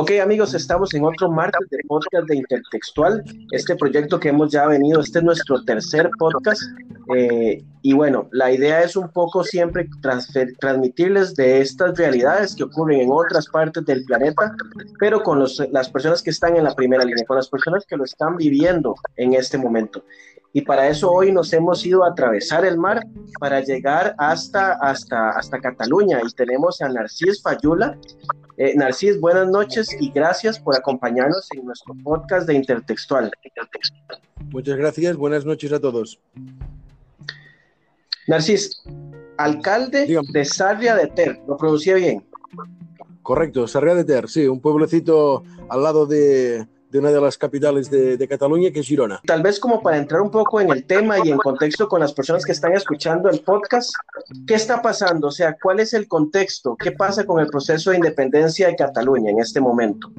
Ok amigos, estamos en otro martes de podcast de Intertextual, este proyecto que hemos ya venido, este es nuestro tercer podcast. Eh, y bueno, la idea es un poco siempre transmitirles de estas realidades que ocurren en otras partes del planeta, pero con las personas que están en la primera línea, con las personas que lo están viviendo en este momento. Y para eso hoy nos hemos ido a atravesar el mar para llegar hasta, hasta, hasta Cataluña. Y tenemos a Narcís Fayula, eh, Narcís, buenas noches y gracias por acompañarnos en nuestro podcast de Intertextual. Muchas gracias, buenas noches a todos. Narcís, alcalde de Sarria de Ter, ¿lo producía bien? Correcto, Sarria de Ter, sí, un pueblecito al lado de, de una de las capitales de, Cataluña, que es Girona. Tal vez como para entrar un poco en el tema y en contexto con las personas que están escuchando el podcast, ¿qué está pasando? O sea, ¿cuál es el contexto? ¿Qué pasa con el proceso de independencia de Cataluña en este momento?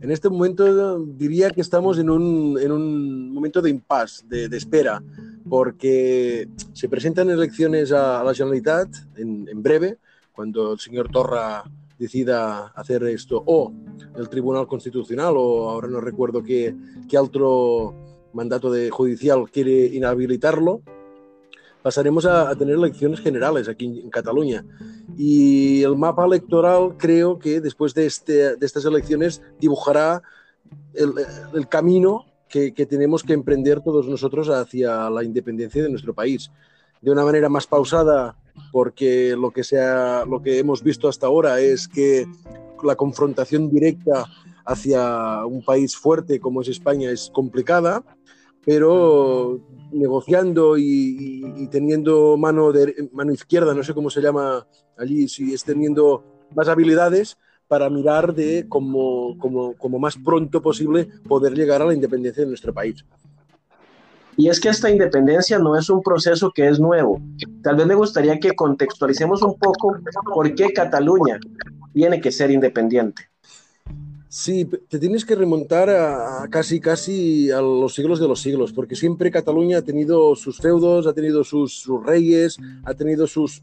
En este momento diría que estamos en un, en un momento de impasse, de, de, espera, porque se presentan elecciones a, la Generalitat en, en breve, cuando el señor Torra decida hacer esto, o el Tribunal Constitucional, o ahora no recuerdo qué, qué otro mandato de judicial quiere inhabilitarlo, pasaremos a, tener elecciones generales aquí en, Cataluña. Y el mapa electoral creo que después de, este, de estas elecciones dibujará el, el camino que, que, tenemos que emprender todos nosotros hacia la independencia de nuestro país. De una manera más pausada porque lo que, sea, lo que hemos visto hasta ahora es que la confrontación directa hacia un país fuerte como es España es complicada, pero negociando y, teniendo mano, de, mano izquierda, no sé cómo se llama allí, si es teniendo más habilidades para mirar de como, como, más pronto posible poder llegar a la independencia de nuestro país. Y es que esta independencia no es un proceso que es nuevo. Tal vez me gustaría que contextualicemos un poco por qué Cataluña tiene que ser independiente. Sí, te tienes que remontar a, casi casi a los siglos de los siglos, porque siempre Cataluña ha tenido sus feudos, ha tenido sus, reyes, ha tenido sus,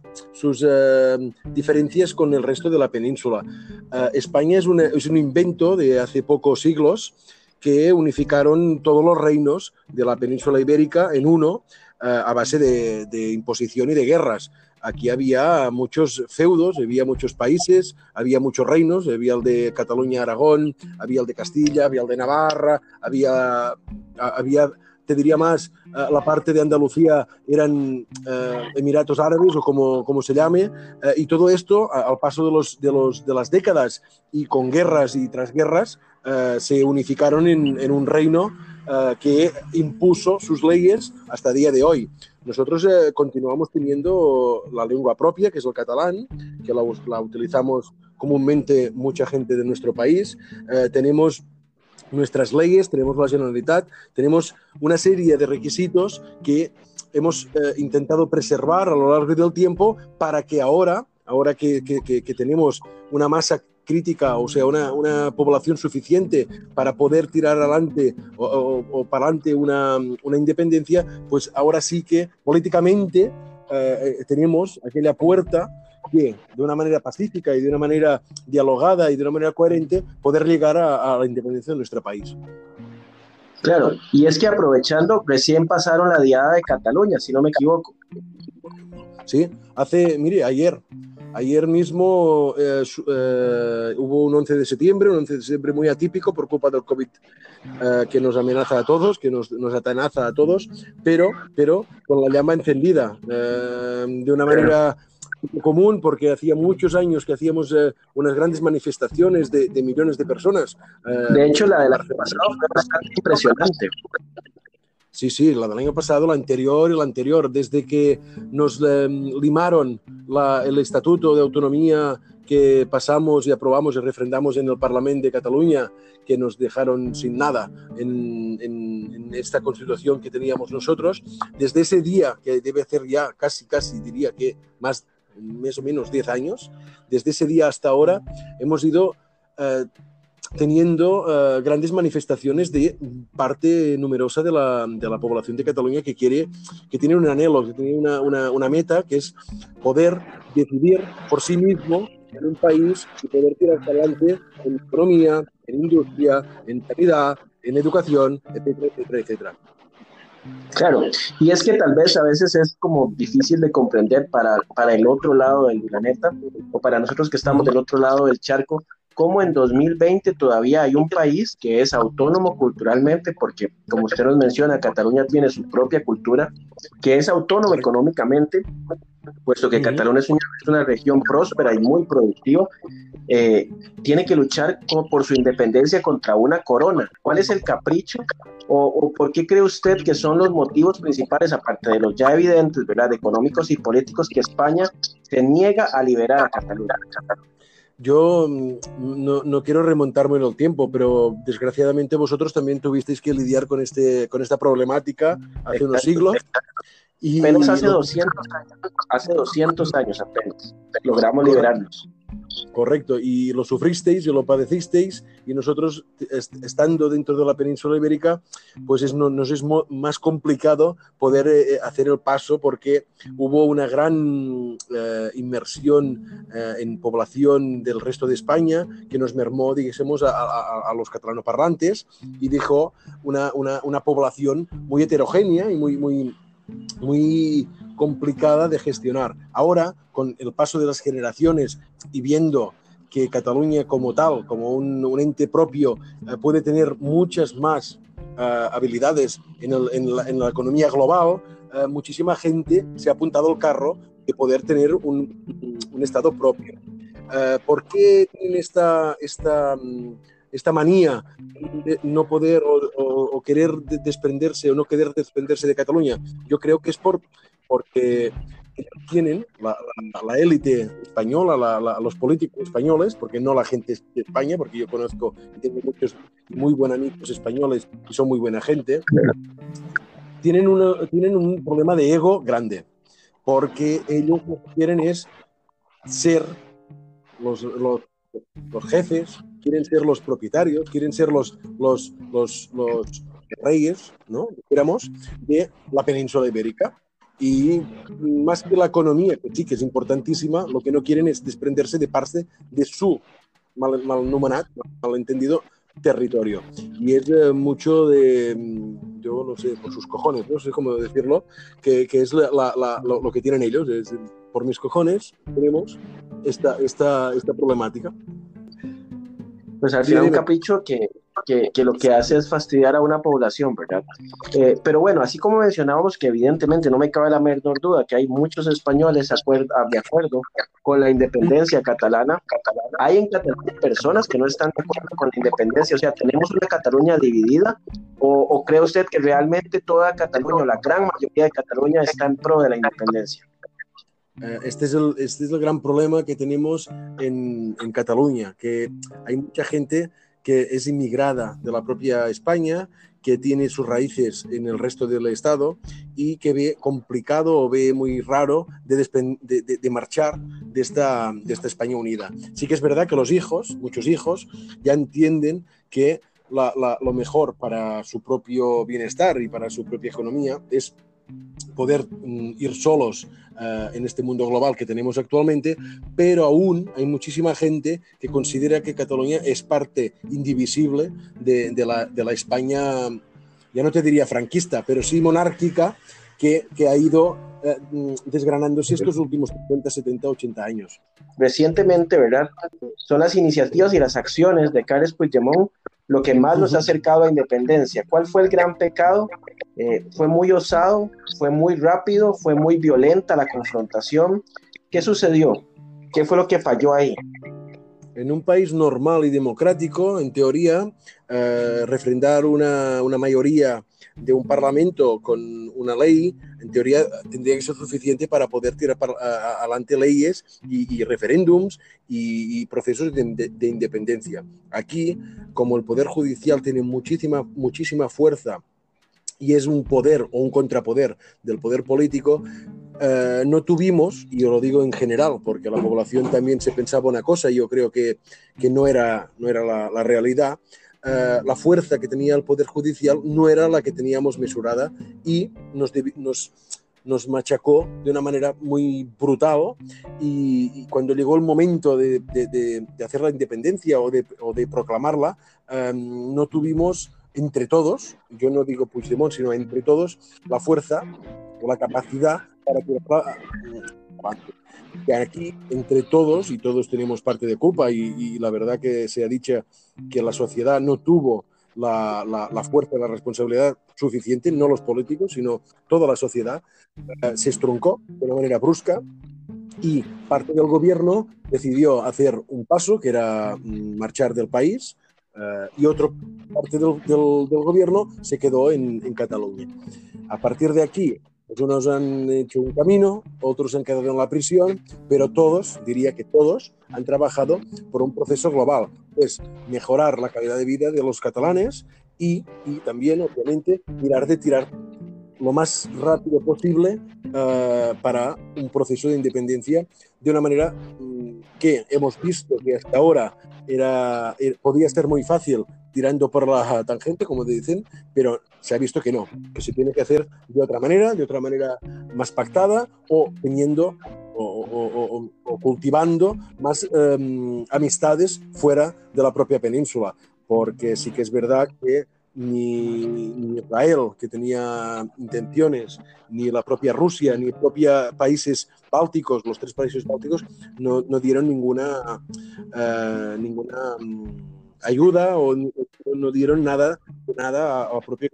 eh, diferencias con el resto de la península. Eh, España es, es un invento de hace pocos siglos que unificaron todos los reinos de la península ibérica en uno eh, a base de, imposición y de guerras. Aquí había muchos feudos, había muchos países, había muchos reinos, había el de Cataluña-Aragón, había el de Castilla, había el de Navarra, había, te diría más, eh, la parte de Andalucía eran eh, Emiratos Árabes o como, como se llame, y todo esto al paso de, los, de, los, de las décadas y con guerras y tras guerras, eh, se unificaron en, un reino eh, que impuso sus leyes hasta día de hoy. Nosotros eh, continuamos teniendo la lengua propia, que es el catalán, que la, utilizamos comúnmente mucha gente de nuestro país. tenemos nuestras leyes, tenemos la Generalitat, tenemos una serie de requisitos que hemos intentado preservar a lo largo del tiempo para que ahora, ahora que, que tenemos una masa crítica, o sea, una, una población suficiente para poder tirar adelante o, para adelante una, una, independencia, pues ahora sí que políticamente eh, eh, tenemos aquella puerta que de una manera pacífica y de una manera dialogada y de una manera coherente poder llegar a, a la independencia de nuestro país. Claro, y es que aprovechando, recién pasaron la diada de Cataluña, si no me equivoco. Sí, hace, mire, ayer, Ayer mismo eh, eh, hubo un 11 de septiembre, un 11 de septiembre muy atípico por culpa del COVID eh, que nos amenaza a todos, que nos, nos atenaza a todos, pero, pero con la llama encendida, de una manera común porque hacía muchos años que hacíamos unas grandes manifestaciones de, de, millones de personas. de hecho, la de la pasado fue bastante impresionante. Sí, sí, la del año pasado, la anterior y la anterior, desde que nos em, limaron el Estatuto de Autonomía que pasamos y aprobamos y refrendamos en el Parlamento de Cataluña, que nos dejaron sin nada en, esta constitución que teníamos nosotros, desde ese día, que debe hacer ya casi, casi diría que más, más o menos 10 años, desde ese día hasta ahora hemos ido... Eh, teniendo uh, grandes manifestaciones de parte numerosa de la, de la, población de Cataluña que quiere, que tiene un anhelo, que tiene una, una, una, meta, que es poder decidir por sí mismo en un país y poder tirar adelante en economía, en industria, en sanidad, en educación, etcétera, etcétera, etcétera. Claro, y es que tal vez a veces es como difícil de comprender para, para el otro lado del planeta o para nosotros que estamos del otro lado del charco, cómo en 2020 todavía hay un país que es autónomo culturalmente, porque como usted nos menciona, Cataluña tiene su propia cultura, que es autónomo económicamente, puesto que Cataluña es una, región próspera y muy productiva, eh, tiene que luchar por su independencia contra una corona. ¿Cuál es el capricho o, por qué cree usted que son los motivos principales, aparte de los ya evidentes, ¿verdad?, económicos y políticos, que España se niega a liberar a Cataluña. Yo mm, no, no, quiero remontarme en el tiempo, pero desgraciadamente vosotros también tuvisteis que lidiar con, este, con esta problemática hace unos siglos. Y apenas hace 200 años, hace 200 años apenas, logramos liberarnos. Correcto, y lo sufristeis y lo padecisteis, y nosotros, estando dentro de la península ibérica, pues es, nos es más complicado poder eh, hacer el paso porque hubo una gran eh, inmersión eh, en población del resto de España que nos mermó, digamos, a, a, los catalanoparlantes y dejó una, una, una población muy heterogénea y muy, muy, muy complicada de gestionar. Ahora, con el paso de las generaciones y viendo que Cataluña como tal, como un, ente propio, eh, puede tener muchas más eh, habilidades en, la, economía global, eh, muchísima gente se ha apuntado al carro de poder tener un, Estado propio. ¿Por qué tienen esta, esta mm, esta manía de no poder o, querer desprenderse o no querer desprenderse de Cataluña. Yo creo que es por, porque tienen la, élite española, los políticos españoles, porque no la gente de España, porque yo conozco y tengo muchos muy buenos amigos españoles y son muy buena gente, tienen, tienen un problema de ego grande, porque ellos lo que quieren es ser los, los, los jefes, quieren ser los propietarios, quieren ser los, los, los, los reyes, ¿no? de la península ibérica. Y más que la economía, que sí que es importantísima, lo que no quieren es desprenderse de parte de su mal, mal malentendido territorio. Y es eh, mucho de, mm, yo no sé, por sus cojones, no sé cómo decirlo, que, que es la, la, lo, lo, que tienen ellos. Es, por mis cojones tenemos esta, esta, esta problemática pues al final un capricho que, que, que, lo que hace es fastidiar a una población, ¿verdad? Eh, pero bueno, así como mencionábamos que evidentemente no me cabe la menor duda que hay muchos españoles de acuerdo con la independencia catalana, hay en Cataluña personas que no están de acuerdo con la independencia, o sea, tenemos una Cataluña dividida, o, o cree usted que realmente toda Cataluña, o la gran mayoría de Cataluña está en pro de la independencia? Eh, este, es el, este es el gran problema que tenemos en, en, Cataluña, que hay mucha gente que es inmigrada de la propia España, que tiene sus raíces en el resto del Estado y que ve complicado o ve muy raro de, de, de, marchar de esta, de esta España unida. Sí que es verdad que los hijos, muchos hijos, ya entienden que lo mejor para su propio bienestar y para su propia economía es poder mm, ir solos uh, en este mundo global que tenemos actualmente, pero aún hay muchísima gente que considera que Cataluña es parte indivisible de, la, España, ya no te diría franquista, pero sí monárquica, que, ha ido uh, desgranándose estos últimos 50, 70, 80 años. Recientemente, ¿verdad? Son las iniciativas y las acciones de Carles Puigdemont lo que más nos ha acercado a independencia. ¿Cuál fue el gran pecado? Eh, fue muy osado, fue muy rápido, fue muy violenta la confrontación. ¿Qué sucedió? ¿Qué fue lo que falló ahí? En un país normal y democrático, en teoría, eh, refrendar una, una mayoría de un parlamento con una ley, en teoría tendría que ser suficiente para poder tirar para, adelante leyes y, referéndums y, procesos de, de, independencia. Aquí, como el Poder Judicial tiene muchísima, muchísima fuerza y es un poder o un contrapoder del poder político, eh, no tuvimos, y yo lo digo en general, porque la población también se pensaba una cosa y yo creo que, que no era, no era la realidad, eh, la fuerza que tenía el Poder Judicial no era la que teníamos mesurada y nos, nos nos machacó de una manera muy brutal y, cuando llegó el momento de, hacer la independencia o de, proclamarla, em, no tuvimos entre todos, yo no digo Puigdemont, sino entre todos, la fuerza o la capacidad para que que aquí entre todos, y todos tenemos parte de culpa, y, la verdad que se ha dicho que la sociedad no tuvo la, la, fuerza, la responsabilidad suficiente, no los políticos, sino toda la sociedad, eh, se estroncó de una manera brusca y parte del gobierno decidió hacer un paso, que era mm, marchar del país, eh, y otra parte del, del, gobierno se quedó en, en Cataluña. A partir de aquí, pues unos han hecho un camino, otros han quedado en la prisión, pero todos, diría que todos, han trabajado por un proceso global, es mejorar la calidad de vida de los catalanes y, también, obviamente, mirar de tirar lo más rápido posible uh, para un proceso de independencia de una manera mm, que hemos visto que hasta ahora era, era, podía ser muy fácil tirando por la tangente, como dicen, pero se ha visto que no, que se tiene que hacer de otra manera, de otra manera más pactada o teniendo o, cultivando más um, amistades fuera de la propia península, porque sí que es verdad que ni, ni, Israel, que tenía intenciones, ni la propia Rusia, ni propia países bálticos, los tres países bálticos, no, no dieron ninguna, uh, ninguna um, ayuda o no dieron nada, nada a, a propio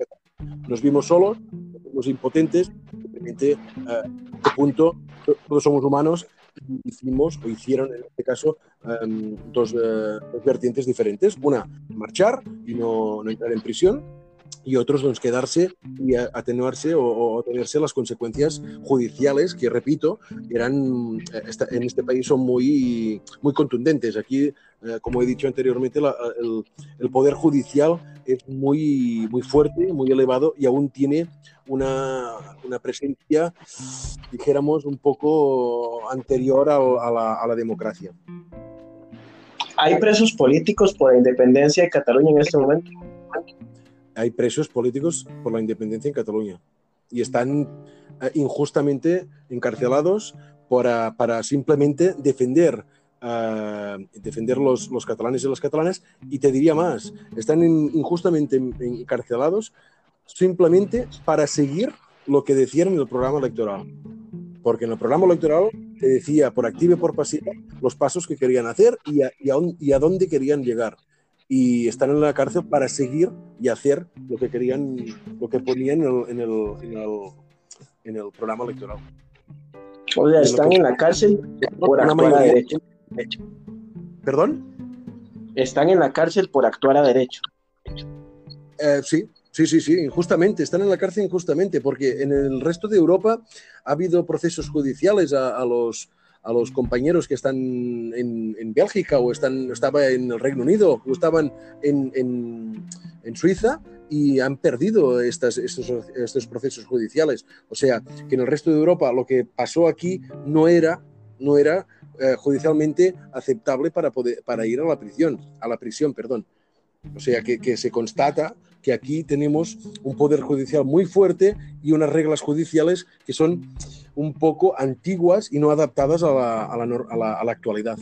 Nos vimos solos, nos vimos impotentes, simplemente a este punto todos somos humanos hicimos o hicieron en este caso um, dos, uh, dos, vertientes diferentes. Una, marchar y no, no entrar en prisión y otros pues, quedarse y atenuarse o, o, tenerse las consecuencias judiciales que, repito, eran, eh, en este país son muy, muy contundentes. Aquí, eh, como he dicho anteriormente, el, poder judicial es muy, muy fuerte, muy elevado y aún tiene una, una presencia, dijéramos, un poco anterior a, a, a la democracia. ¿Hay presos políticos por la independencia de Cataluña en este momento? Hay presos políticos por la independencia en Cataluña y están eh, injustamente encarcelados para, para simplemente defender, uh, defender los, los, catalanes y las catalanas y te diría más, están in, injustamente encarcelados simplemente para seguir lo que decían en el programa electoral. Porque en el programa electoral te decía por activa y por pasiva los pasos que querían hacer y a, y a dónde querían llegar y están en la cárcel para seguir y hacer lo que querían, lo que ponían en el, en el, en el, en el programa electoral. O sea, están en la cárcel por actuar a derecho. ¿Perdón? Están en la cárcel por actuar a derecho. Eh, sí, Sí, sí, sí, injustamente, están en la cárcel injustamente, porque en el resto de Europa ha habido procesos judiciales a, a los, a los compañeros que están en, en Bélgica o están, estaba en el Reino Unido o estaban en, en, en Suiza y han perdido estas, estos, estos, procesos judiciales. O sea, que en el resto de Europa lo que pasó aquí no era, no era eh, judicialmente aceptable para, poder, para ir a la prisión, a la prisión, perdón. O sea, que, que se constata que aquí tenemos un poder judicial muy fuerte y unas reglas judiciales que son un poco antiguas y no adaptadas a la, a la, a la, a la actualidad.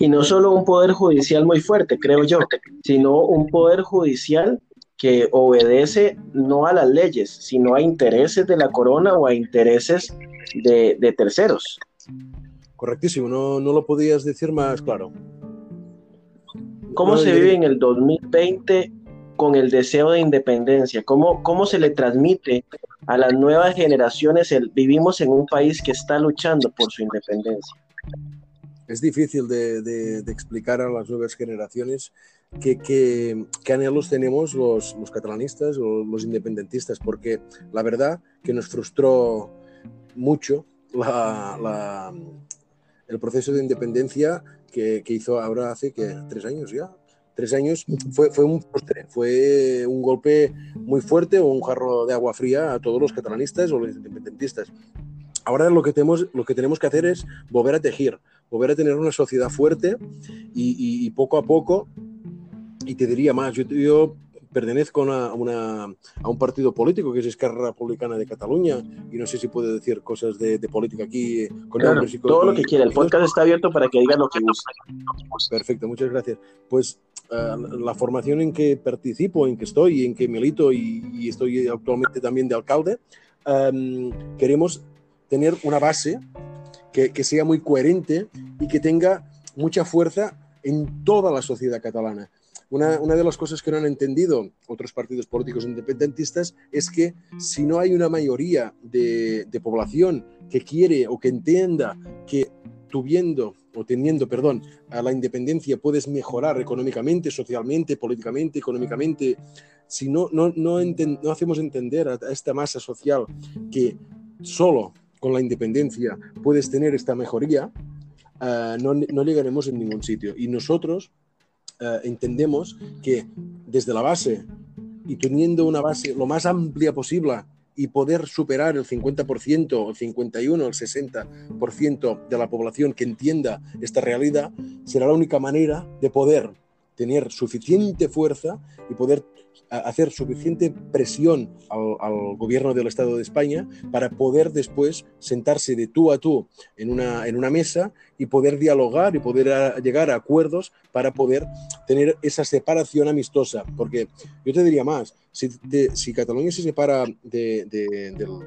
Y no solo un poder judicial muy fuerte, creo yo, sino un poder judicial que obedece no a las leyes, sino a intereses de la corona o a intereses de, de terceros. Correctísimo, no, no, lo podías decir más claro. ¿Cómo no, se vive en el 2020 con el deseo de independencia? ¿Cómo, cómo se le transmite a las nuevas generaciones el vivimos en un país que está luchando por su independencia? Es difícil de, de, de explicar a las nuevas generaciones qué, qué, qué anhelos tenemos los, los, catalanistas o los independentistas, porque la verdad que nos frustró mucho la, la, el proceso de independencia que, que hizo ahora hace que tres años ya, tres años, fue, fue, un postre, fue un golpe muy fuerte o un jarro de agua fría a todos los catalanistas o los independentistas. Ahora lo que tenemos, lo que, tenemos que hacer es volver a tejer, volver a tener una sociedad fuerte y, y, y poco a poco, y te diría más, yo, yo pertenezco a, una, a, un partido político que es Esquerra Republicana de Cataluña y no sé si puede decir cosas de, política aquí con Todo lo que quiera, el podcast está abierto para que diga lo que gusta. Perfecto, muchas gracias. Pues eh, la formación en que participo, en que estoy, en que milito y, estoy actualmente también de alcalde, em, queremos tener una base que, que sea muy coherente y que tenga mucha fuerza en toda la sociedad catalana. Una, una, de las cosas que no han entendido otros partidos políticos independentistas es que si no hay una mayoría de, de población que quiere o que entienda que tuviendo o teniendo, perdón, a la independencia puedes mejorar económicamente, socialmente, políticamente, económicamente, si no, no, no, no hacemos entender a, esta masa social que solo con la independencia puedes tener esta mejoría, uh, no, no llegaremos en ningún sitio. Y nosotros eh, entendemos que desde la base y teniendo una base lo más amplia posible y poder superar el 50%, el 51, el 60% de la población que entienda esta realidad, será la única manera de poder tener suficiente fuerza y poder hacer suficiente presión al, gobierno del Estado de España para poder después sentarse de tú a tú en una, en una mesa y poder dialogar y poder llegar a acuerdos para poder tener esa separación amistosa. Porque yo te diría más, si, Cataluña se separa de,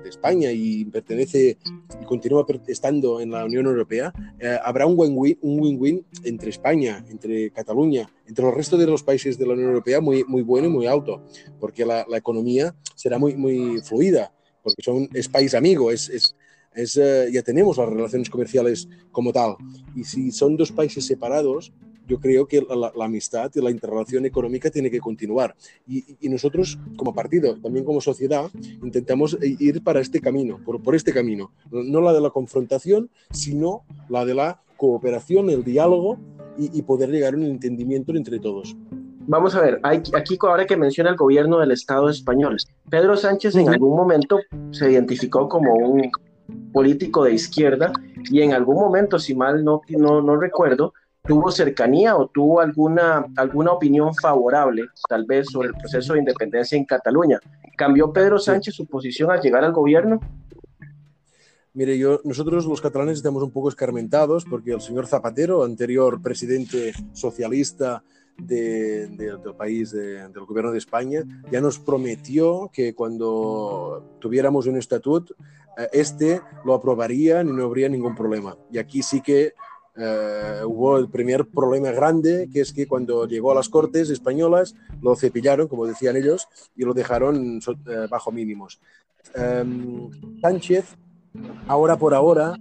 España y pertenece y continúa estando en la Unión Europea, eh, habrá un win-win entre España, entre Cataluña, entre el resto de los países de la Unión Europea muy, muy bueno y muy alto, porque la, la economía será muy, muy fluida, porque son, es país amigo, es, es es, eh, ya tenemos las relaciones comerciales como tal. Y si son dos países separados, yo creo que la, amistad y la interrelación económica tiene que continuar. Y, y, nosotros, como partido, también como sociedad, intentamos ir para este camino, por, por este camino. No la de la confrontación, sino la de la cooperación, el diálogo y, y poder llegar a un entendimiento entre todos. Vamos a ver, aquí ahora que menciona el gobierno del Estado español, Pedro Sánchez en algún momento se identificó como un político de izquierda y en algún momento, si mal no, no, no recuerdo, tuvo cercanía o tuvo alguna, alguna opinión favorable, tal vez, sobre el proceso de independencia en Cataluña. ¿Cambió Pedro Sánchez su posición al llegar al gobierno? Mire, yo, nosotros los catalanes estamos un poco escarmentados porque el señor Zapatero, anterior presidente socialista del país, del gobierno de España, ya nos prometió que cuando tuviéramos un estatuto, eh, este lo aprobarían y no habría ningún problema. Y aquí sí que eh, hubo el primer problema grande, que es que cuando llegó a las Cortes españolas lo cepillaron, como decían ellos, y lo dejaron eh, bajo mínimos. Em, Sánchez, ahora por ahora,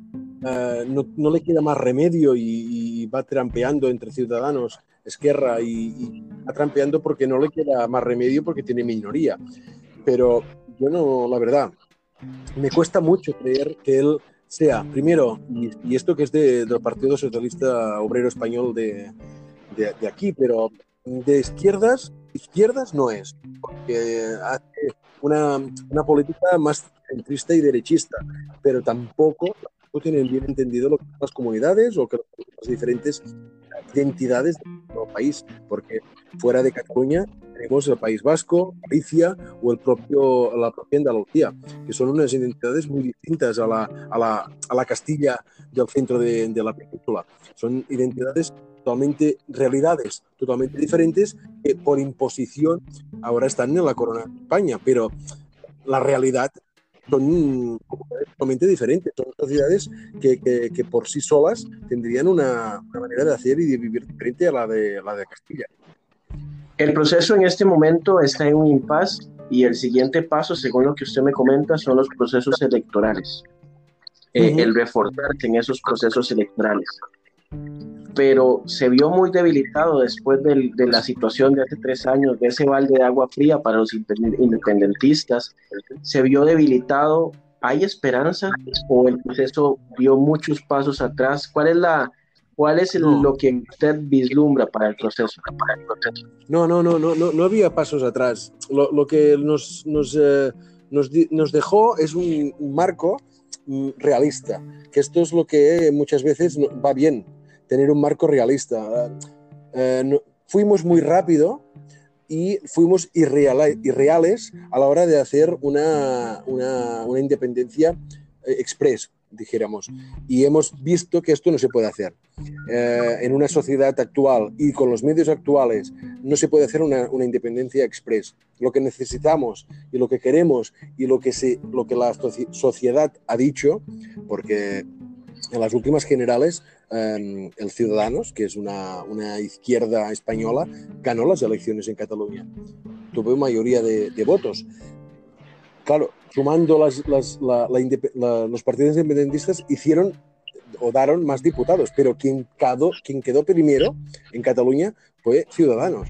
no, no, le queda más remedio y, va trampeando entre ciudadanos, Esquerra, y, y va trampeando porque no le queda más remedio porque tiene minoría. Pero yo no, la verdad, me cuesta mucho creer que él sea, primero, y, esto que es de, del Partido Socialista Obrero Español de, de, aquí, pero de izquierdas, izquierdas no es, porque hace una, una política más centrista y derechista, pero tampoco, tienen bien entendido lo que son las comunidades o que las diferentes identidades de nuestro país, porque fuera de Cataluña tenemos el País Vasco, Galicia o el propio, la propia Andalucía, que son unas identidades muy distintas a la, a la, a la Castilla del centro de, de, la península. Son identidades totalmente, realidades totalmente diferentes que por imposición ahora están en la corona de España, pero la realidad son totalmente diferentes. Son sociedades que, que, que, por sí solas tendrían una, una, manera de hacer y de vivir diferente a la de, la de Castilla. El proceso en este momento está en un impasse y el siguiente paso, según lo que usted me comenta, son los procesos electorales. Eh, el reforzarse en esos procesos electorales. Pero se vio muy debilitado después de la situación de hace tres años, de ese balde de agua fría para los independentistas. Se vio debilitado. ¿Hay esperanza o el proceso dio muchos pasos atrás? ¿Cuál es la, ¿Cuál es lo que usted vislumbra para el proceso? No, no, no, no, no, no había pasos atrás. Lo, lo que nos, nos, eh, nos, nos, dejó es un, marco mm, realista, que esto es lo que muchas veces va bien, tener un marco realista. Eh, no, fuimos muy rápido y fuimos irreales a la hora de hacer una, una, una independencia eh, express, dijéramos. Y hemos visto que esto no se puede hacer. Eh, en una sociedad actual y con los medios actuales no se puede hacer una, una, independencia express. Lo que necesitamos y lo que queremos y lo que, se, lo que la sociedad ha dicho, porque en las últimas generales eh, el Ciudadanos, que es una, una, izquierda española, ganó las elecciones en Cataluña. Tuvo mayoría de votos. Claro, sumando las, las, la, los partidos independentistas, hicieron o daron más diputados, pero quien quedó, quien quedó primero en Cataluña fue Ciudadanos.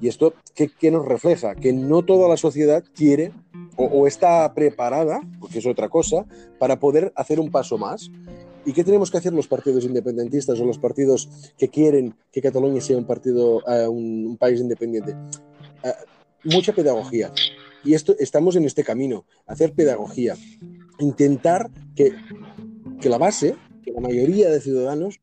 Y esto, ¿qué, ¿qué, nos refleja? Que no toda la sociedad quiere o, está preparada, porque es otra cosa, para poder hacer un paso más. ¿Y qué tenemos que hacer los partidos independentistas o los partidos que quieren que Cataluña sea un partido, uh, un, país independiente? Uh, mucha pedagogía. Y esto, estamos en este camino, hacer pedagogía, intentar que, que la base, que la mayoría de ciudadanos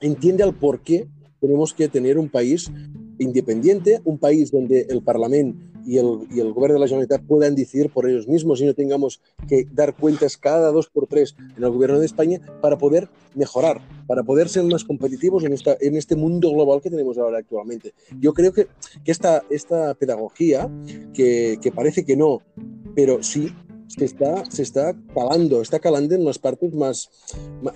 entienda el por qué tenemos que tener un país independiente, un país donde el Parlamento y el, y el gobierno de la Generalitat puedan decidir por ellos mismos y no tengamos que dar cuentas cada dos por tres en el gobierno de España para poder mejorar, para poder ser más competitivos en, esta, en este mundo global que tenemos ahora actualmente. Yo creo que, que esta, esta pedagogía, que, que parece que no, pero sí, se está, se está calando, está calando en las partes más,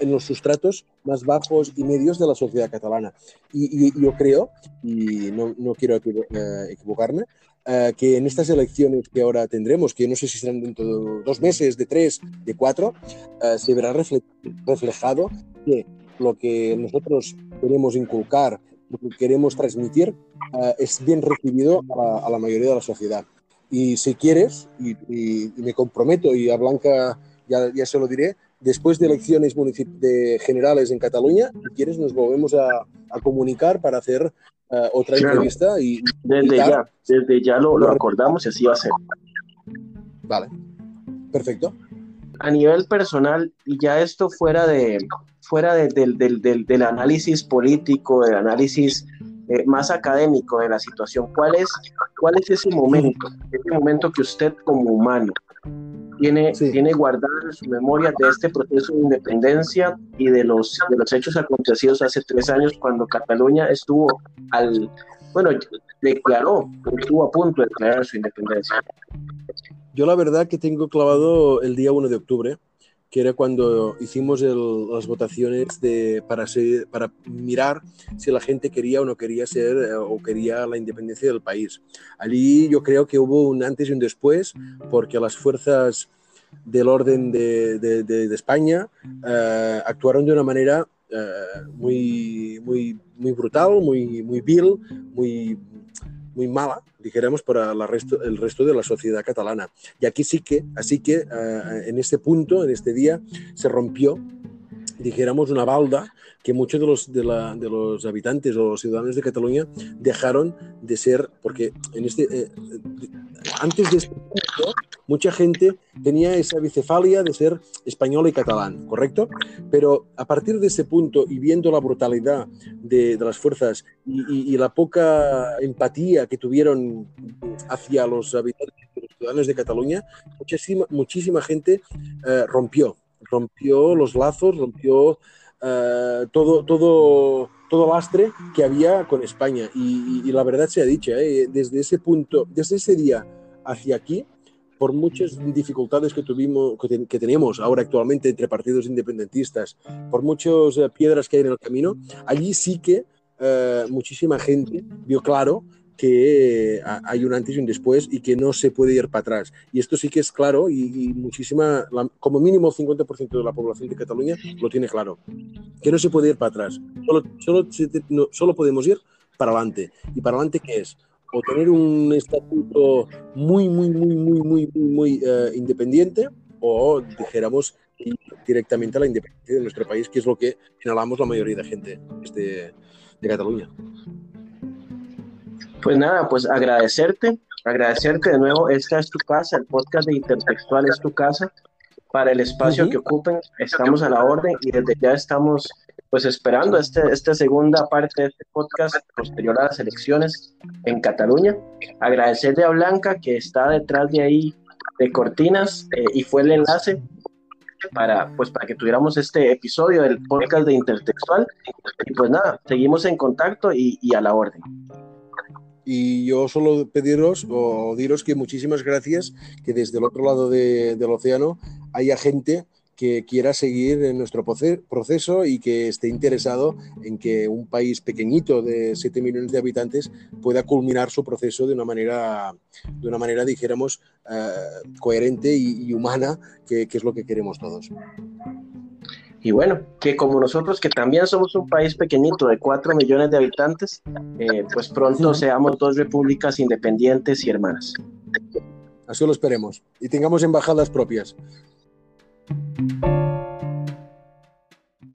en los sustratos más bajos y medios de la sociedad catalana. Y, y yo creo, y no, no quiero equivocarme, uh, que en estas elecciones que ahora tendremos, que no sé si serán dentro de dos meses, de tres, de cuatro, uh, se verá refle reflejado que lo que nosotros queremos inculcar, lo que queremos transmitir, uh, es bien recibido a la, a la, mayoría de la sociedad. Y si quieres, y, y, y me comprometo, y a Blanca ya, ya se lo diré, después de elecciones de generales en Cataluña, si quieres, nos volvemos a, a comunicar para hacer uh, otra claro. entrevista. Y, desde ya, desde ya lo, lo, acordamos y así va a ser. Vale, perfecto. A nivel personal, y ya esto fuera, de, fuera de, del, del, del, del, análisis político, del análisis eh, más académico de la situación, ¿cuál es, ¿cuál es ese momento? Ese momento que usted como humano tiene, sí. tiene guardado en su memoria de este proceso de independencia y de los, de los hechos acontecidos hace tres años cuando Cataluña estuvo al, bueno, declaró, estuvo a punto de declarar su independencia. Yo la verdad que tengo clavado el día 1 de octubre, que era cuando hicimos el, las votaciones de, para, ser, para mirar si la gente quería o no quería ser eh, o quería la independencia del país. Allí yo creo que hubo un antes y un después, porque las fuerzas del orden de, de, de, de España eh, actuaron de una manera eh, muy, muy, muy brutal, muy, muy vil, muy, muy mala, dijéramos, para la resto, el resto de la sociedad catalana. Y aquí sí que, así que uh, en este punto, en este día, se rompió, dijéramos, una balda que muchos de los, de, la, de los habitantes o los ciudadanos de Cataluña dejaron de ser, porque en este, eh, antes de este punto, mucha gente tenía esa bicefalia de ser español y catalán, ¿correcto? Pero a partir de ese punto y viendo la brutalidad de, las fuerzas y, la poca empatía que tuvieron hacia los habitantes, los ciudadanos de Cataluña, muchísima, muchísima gente eh, rompió, rompió los lazos, rompió uh, todo, todo, todo lastre que había con España. Y, la verdad se ha dicho, ¿eh? desde ese punto, desde ese día hacia aquí, por muchas dificultades que tuvimos, que, ten, que, tenemos ahora actualmente entre partidos independentistas, por muchas uh, piedras que hay en el camino, allí sí que uh, muchísima gente vio claro que hay un antes y un después y que no se puede ir para atrás. Y esto sí que es claro y, y muchísima, la, como mínimo el 50% de la población de Cataluña lo tiene claro, que no se puede ir para atrás, solo, solo, solo podemos ir para adelante. ¿Y para adelante qué es? O tener un estatuto muy, muy, muy, muy, muy, muy, muy uh, independiente o dijéramos directamente a la independencia de nuestro país, que es lo que inhalamos la mayoría de gente de, de Cataluña. Pues nada, pues agradecerte, agradecerte de nuevo. Esta es tu casa, el podcast de Intertextual es tu casa. Para el espacio uh -huh. que ocupen, estamos a la orden y desde ya estamos pues esperando este, esta segunda parte de este podcast posterior a las elecciones en Cataluña. Agradecerle a Blanca que está detrás de ahí de cortinas eh, y fue el enlace para, pues, para que tuviéramos este episodio del podcast de Intertextual. Y pues nada, seguimos en contacto y, y a la orden. Y yo solo pediros o diros que muchísimas gracias, que desde el otro lado de, del océano haya gente que quiera seguir en nuestro proceso y que esté interesado en que un país pequeñito de 7 millones de habitantes pueda culminar su proceso de una manera, de una manera dijéramos, eh, coherente y, humana, que, que es lo que queremos todos. Y bueno, que como nosotros, que también somos un país pequeñito de 4 millones de habitantes, eh, pues pronto seamos dos repúblicas independientes y hermanas. Así lo esperemos. Y tengamos embajadas propias. Thank you.